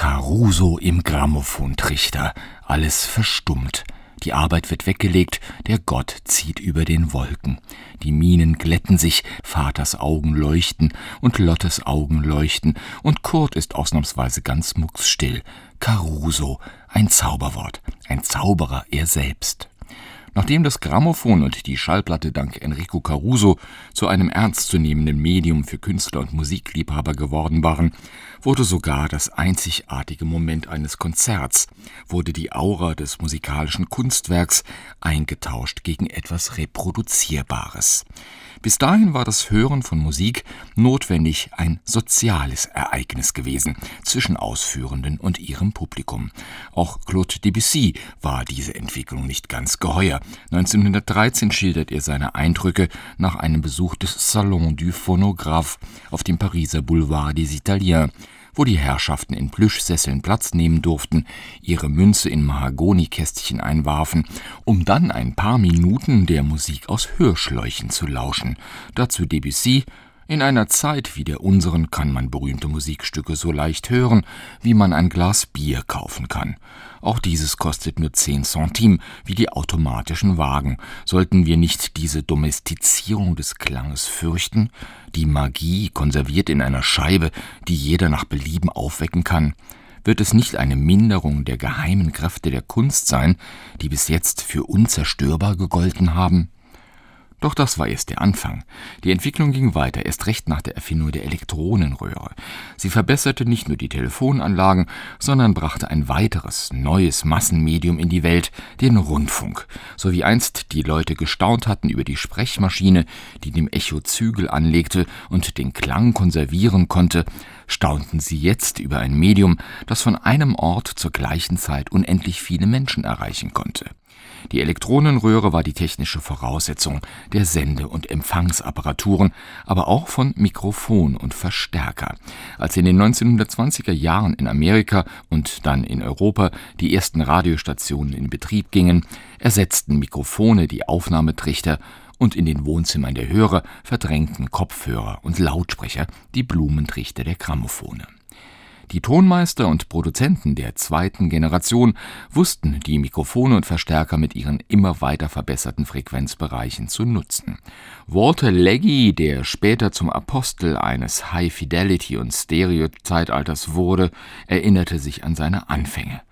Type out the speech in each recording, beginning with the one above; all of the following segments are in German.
Caruso im Grammophontrichter, alles verstummt. Die Arbeit wird weggelegt, der Gott zieht über den Wolken. Die Minen glätten sich, Vaters Augen leuchten und Lottes Augen leuchten, und Kurt ist ausnahmsweise ganz mucksstill. Caruso, ein Zauberwort, ein Zauberer er selbst. Nachdem das Grammophon und die Schallplatte dank Enrico Caruso zu einem ernstzunehmenden Medium für Künstler und Musikliebhaber geworden waren, wurde sogar das einzigartige Moment eines Konzerts, wurde die Aura des musikalischen Kunstwerks eingetauscht gegen etwas Reproduzierbares. Bis dahin war das Hören von Musik notwendig ein soziales Ereignis gewesen zwischen Ausführenden und ihrem Publikum. Auch Claude Debussy war diese Entwicklung nicht ganz geheuer. 1913 schildert er seine Eindrücke nach einem Besuch des Salon du Phonographe auf dem Pariser Boulevard des Italiens wo die Herrschaften in Plüschsesseln Platz nehmen durften, ihre Münze in Mahagonikästchen einwarfen, um dann ein paar Minuten der Musik aus Hörschläuchen zu lauschen. Dazu Debussy in einer Zeit wie der unseren kann man berühmte Musikstücke so leicht hören, wie man ein Glas Bier kaufen kann. Auch dieses kostet nur zehn Centime, wie die automatischen Wagen. Sollten wir nicht diese Domestizierung des Klanges fürchten? Die Magie konserviert in einer Scheibe, die jeder nach Belieben aufwecken kann? Wird es nicht eine Minderung der geheimen Kräfte der Kunst sein, die bis jetzt für unzerstörbar gegolten haben? Doch das war erst der Anfang. Die Entwicklung ging weiter, erst recht nach der Erfindung der Elektronenröhre. Sie verbesserte nicht nur die Telefonanlagen, sondern brachte ein weiteres, neues Massenmedium in die Welt, den Rundfunk. So wie einst die Leute gestaunt hatten über die Sprechmaschine, die dem Echo Zügel anlegte und den Klang konservieren konnte, staunten sie jetzt über ein Medium, das von einem Ort zur gleichen Zeit unendlich viele Menschen erreichen konnte. Die Elektronenröhre war die technische Voraussetzung der Sende- und Empfangsapparaturen, aber auch von Mikrofon und Verstärker. Als in den 1920er Jahren in Amerika und dann in Europa die ersten Radiostationen in Betrieb gingen, ersetzten Mikrofone die Aufnahmetrichter und in den Wohnzimmern der Hörer verdrängten Kopfhörer und Lautsprecher die Blumentrichter der Grammophone. Die Tonmeister und Produzenten der zweiten Generation wussten die Mikrofone und Verstärker mit ihren immer weiter verbesserten Frequenzbereichen zu nutzen. Walter Leggy, der später zum Apostel eines High Fidelity und Stereo Zeitalters wurde, erinnerte sich an seine Anfänge.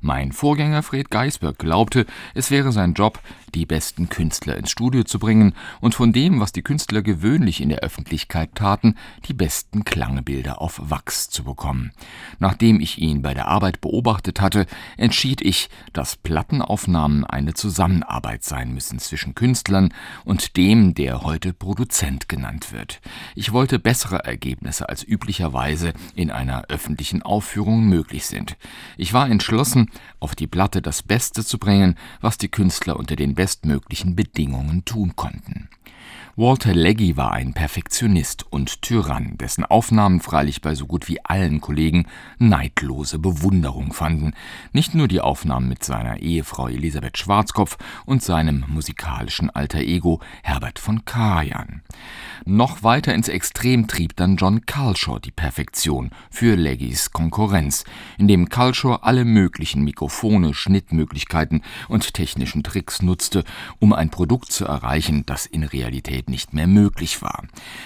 Mein Vorgänger Fred Geisberg glaubte, es wäre sein Job, die besten Künstler ins Studio zu bringen und von dem, was die Künstler gewöhnlich in der Öffentlichkeit taten, die besten Klangbilder auf Wachs zu bekommen. Nachdem ich ihn bei der Arbeit beobachtet hatte, entschied ich, dass Plattenaufnahmen eine Zusammenarbeit sein müssen zwischen Künstlern und dem, der heute Produzent genannt wird. Ich wollte bessere Ergebnisse als üblicherweise in einer öffentlichen Aufführung möglich sind. Ich war entschlossen, auf die Platte das Beste zu bringen, was die Künstler unter den bestmöglichen Bedingungen tun konnten. Walter Leggy war ein Perfektionist und Tyrann, dessen Aufnahmen freilich bei so gut wie allen Kollegen neidlose Bewunderung fanden. Nicht nur die Aufnahmen mit seiner Ehefrau Elisabeth Schwarzkopf und seinem musikalischen Alter Ego Herbert von Karajan. Noch weiter ins Extrem trieb dann John Culshaw die Perfektion für Leggys Konkurrenz, indem Culshaw alle möglichen Mikrofone, Schnittmöglichkeiten und technischen Tricks nutzte, um ein Produkt zu erreichen, das in Realität nicht mehr möglich war.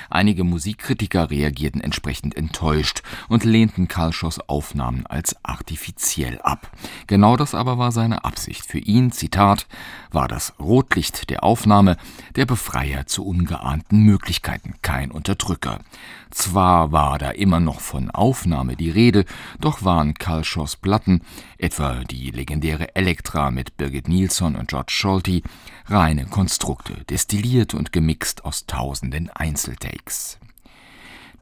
Einige Musikkritiker reagierten entsprechend enttäuscht und lehnten Kalschows Aufnahmen als artifiziell ab. Genau das aber war seine Absicht. Für ihn, Zitat, war das Rotlicht der Aufnahme der Befreier zu ungeahnten Möglichkeiten, kein Unterdrücker. Zwar war da immer noch von Aufnahme die Rede, doch waren Kalschows Platten, etwa die legendäre Elektra mit Birgit Nilsson und George Scholti, reine Konstrukte, destilliert und gemixt aus tausenden Einzeltakes.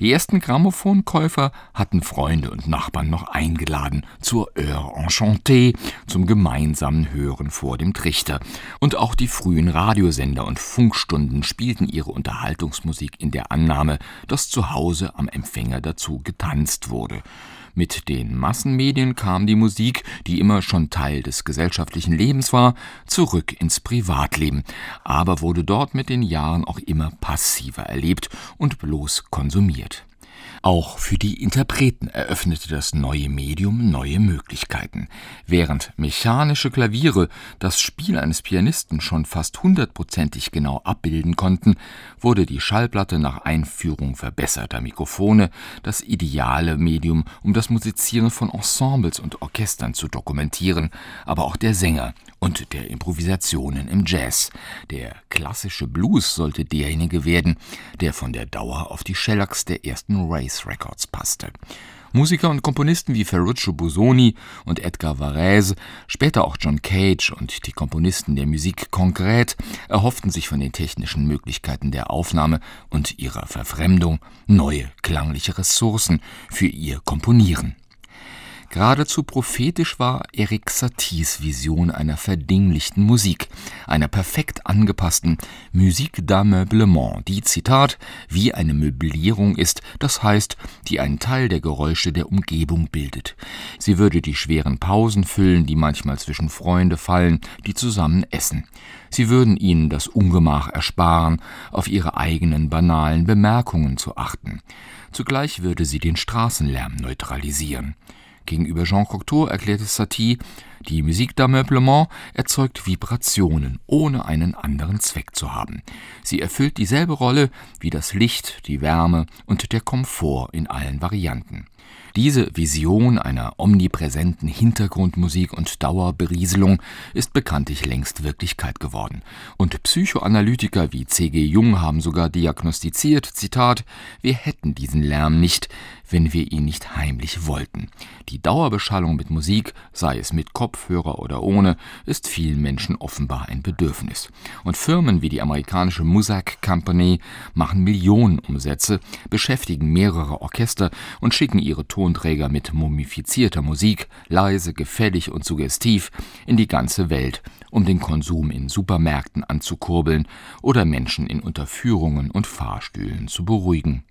Die ersten Grammophonkäufer hatten Freunde und Nachbarn noch eingeladen zur Heure enchantée, zum gemeinsamen Hören vor dem Trichter. Und auch die frühen Radiosender und Funkstunden spielten ihre Unterhaltungsmusik in der Annahme, dass zu Hause am Empfänger dazu getanzt wurde. Mit den Massenmedien kam die Musik, die immer schon Teil des gesellschaftlichen Lebens war, zurück ins Privatleben, aber wurde dort mit den Jahren auch immer passiver erlebt und bloß konsumiert. Auch für die Interpreten eröffnete das neue Medium neue Möglichkeiten. Während mechanische Klaviere das Spiel eines Pianisten schon fast hundertprozentig genau abbilden konnten, wurde die Schallplatte nach Einführung verbesserter Mikrofone das ideale Medium, um das Musizieren von Ensembles und Orchestern zu dokumentieren, aber auch der Sänger und der Improvisationen im Jazz. Der klassische Blues sollte derjenige werden, der von der Dauer auf die Shellacks der ersten Race Records passte. Musiker und Komponisten wie Ferruccio Busoni und Edgar Varese, später auch John Cage und die Komponisten der Musik Concrète erhofften sich von den technischen Möglichkeiten der Aufnahme und ihrer Verfremdung neue klangliche Ressourcen für ihr Komponieren. Geradezu prophetisch war Erik Saties Vision einer verdinglichten Musik, einer perfekt angepassten Musique d'ameublement, die, Zitat, wie eine Möblierung ist, das heißt, die einen Teil der Geräusche der Umgebung bildet. Sie würde die schweren Pausen füllen, die manchmal zwischen Freunde fallen, die zusammen essen. Sie würden ihnen das Ungemach ersparen, auf ihre eigenen banalen Bemerkungen zu achten. Zugleich würde sie den Straßenlärm neutralisieren. Gegenüber Jean Cocteau erklärte Satie, die Musique d'Ameublement erzeugt Vibrationen, ohne einen anderen Zweck zu haben. Sie erfüllt dieselbe Rolle wie das Licht, die Wärme und der Komfort in allen Varianten. Diese Vision einer omnipräsenten Hintergrundmusik und Dauerberieselung ist bekanntlich längst Wirklichkeit geworden. Und Psychoanalytiker wie C.G. Jung haben sogar diagnostiziert, Zitat, wir hätten diesen Lärm nicht, wenn wir ihn nicht heimlich wollten. Die Dauerbeschallung mit Musik, sei es mit Kopfhörer oder ohne, ist vielen Menschen offenbar ein Bedürfnis. Und Firmen wie die amerikanische Muzak Company machen Millionenumsätze, beschäftigen mehrere Orchester und schicken ihre Tonträger mit mumifizierter Musik, leise, gefällig und suggestiv, in die ganze Welt, um den Konsum in Supermärkten anzukurbeln oder Menschen in Unterführungen und Fahrstühlen zu beruhigen.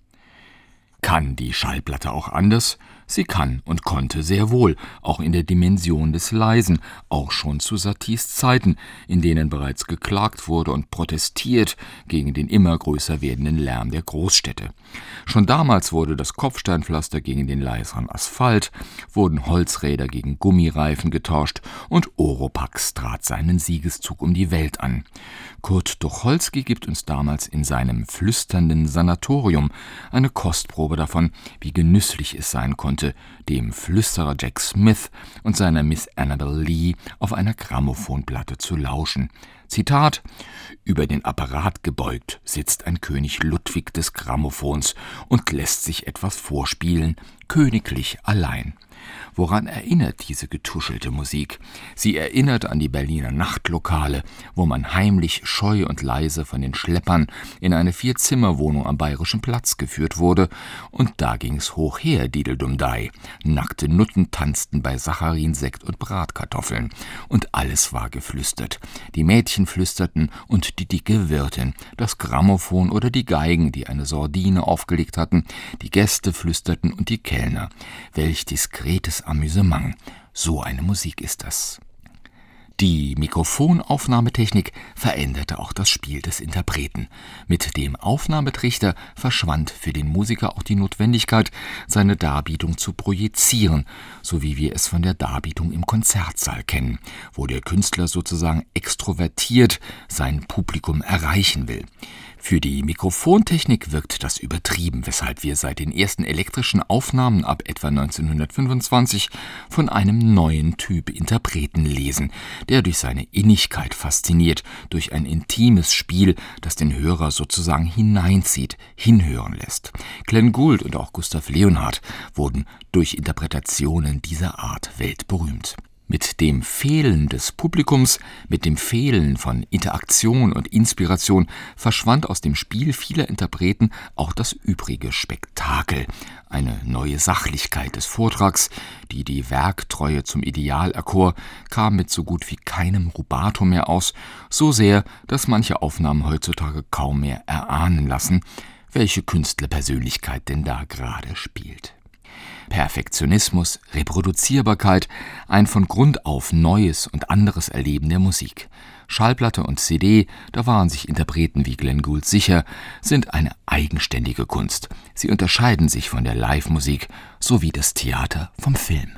Kann die Schallplatte auch anders? Sie kann und konnte sehr wohl, auch in der Dimension des Leisen, auch schon zu Saties Zeiten, in denen bereits geklagt wurde und protestiert gegen den immer größer werdenden Lärm der Großstädte. Schon damals wurde das Kopfsteinpflaster gegen den leiseren Asphalt, wurden Holzräder gegen Gummireifen getauscht und Oropax trat seinen Siegeszug um die Welt an. Kurt Tucholsky gibt uns damals in seinem flüsternden Sanatorium eine Kostprobe davon, wie genüsslich es sein konnte, konnte, dem Flüsterer Jack Smith und seiner Miss Annabel Lee auf einer Grammophonplatte zu lauschen. Zitat Über den Apparat gebeugt sitzt ein König Ludwig des Grammophons und lässt sich etwas vorspielen, königlich allein. Woran erinnert diese getuschelte Musik? Sie erinnert an die Berliner Nachtlokale, wo man heimlich scheu und leise von den Schleppern in eine Vierzimmerwohnung am Bayerischen Platz geführt wurde, und da ging's hoch her, Dideldumdei. Nackte Nutten tanzten bei Sacharin, Sekt und Bratkartoffeln, und alles war geflüstert. Die Mädchen flüsterten und die dicke Wirtin, das Grammophon oder die Geigen, die eine Sordine aufgelegt hatten, die Gäste flüsterten und die Kellner. Welch diskretes Amüsement. So eine Musik ist das. Die Mikrofonaufnahmetechnik veränderte auch das Spiel des Interpreten. Mit dem Aufnahmetrichter verschwand für den Musiker auch die Notwendigkeit, seine Darbietung zu projizieren, so wie wir es von der Darbietung im Konzertsaal kennen, wo der Künstler sozusagen extrovertiert sein Publikum erreichen will. Für die Mikrofontechnik wirkt das übertrieben, weshalb wir seit den ersten elektrischen Aufnahmen ab etwa 1925 von einem neuen Typ Interpreten lesen, der durch seine Innigkeit fasziniert, durch ein intimes Spiel, das den Hörer sozusagen hineinzieht, hinhören lässt. Glenn Gould und auch Gustav Leonhardt wurden durch Interpretationen dieser Art weltberühmt. Mit dem Fehlen des Publikums, mit dem Fehlen von Interaktion und Inspiration verschwand aus dem Spiel vieler Interpreten auch das übrige Spektakel, eine neue Sachlichkeit des Vortrags, die die Werktreue zum Ideal erkor, kam mit so gut wie keinem Rubato mehr aus, so sehr, dass manche Aufnahmen heutzutage kaum mehr erahnen lassen, welche Künstlerpersönlichkeit denn da gerade spielt. Perfektionismus, Reproduzierbarkeit, ein von Grund auf neues und anderes Erleben der Musik. Schallplatte und CD, da waren sich Interpreten wie Glenn Gould sicher, sind eine eigenständige Kunst. Sie unterscheiden sich von der Live-Musik sowie das Theater vom Film.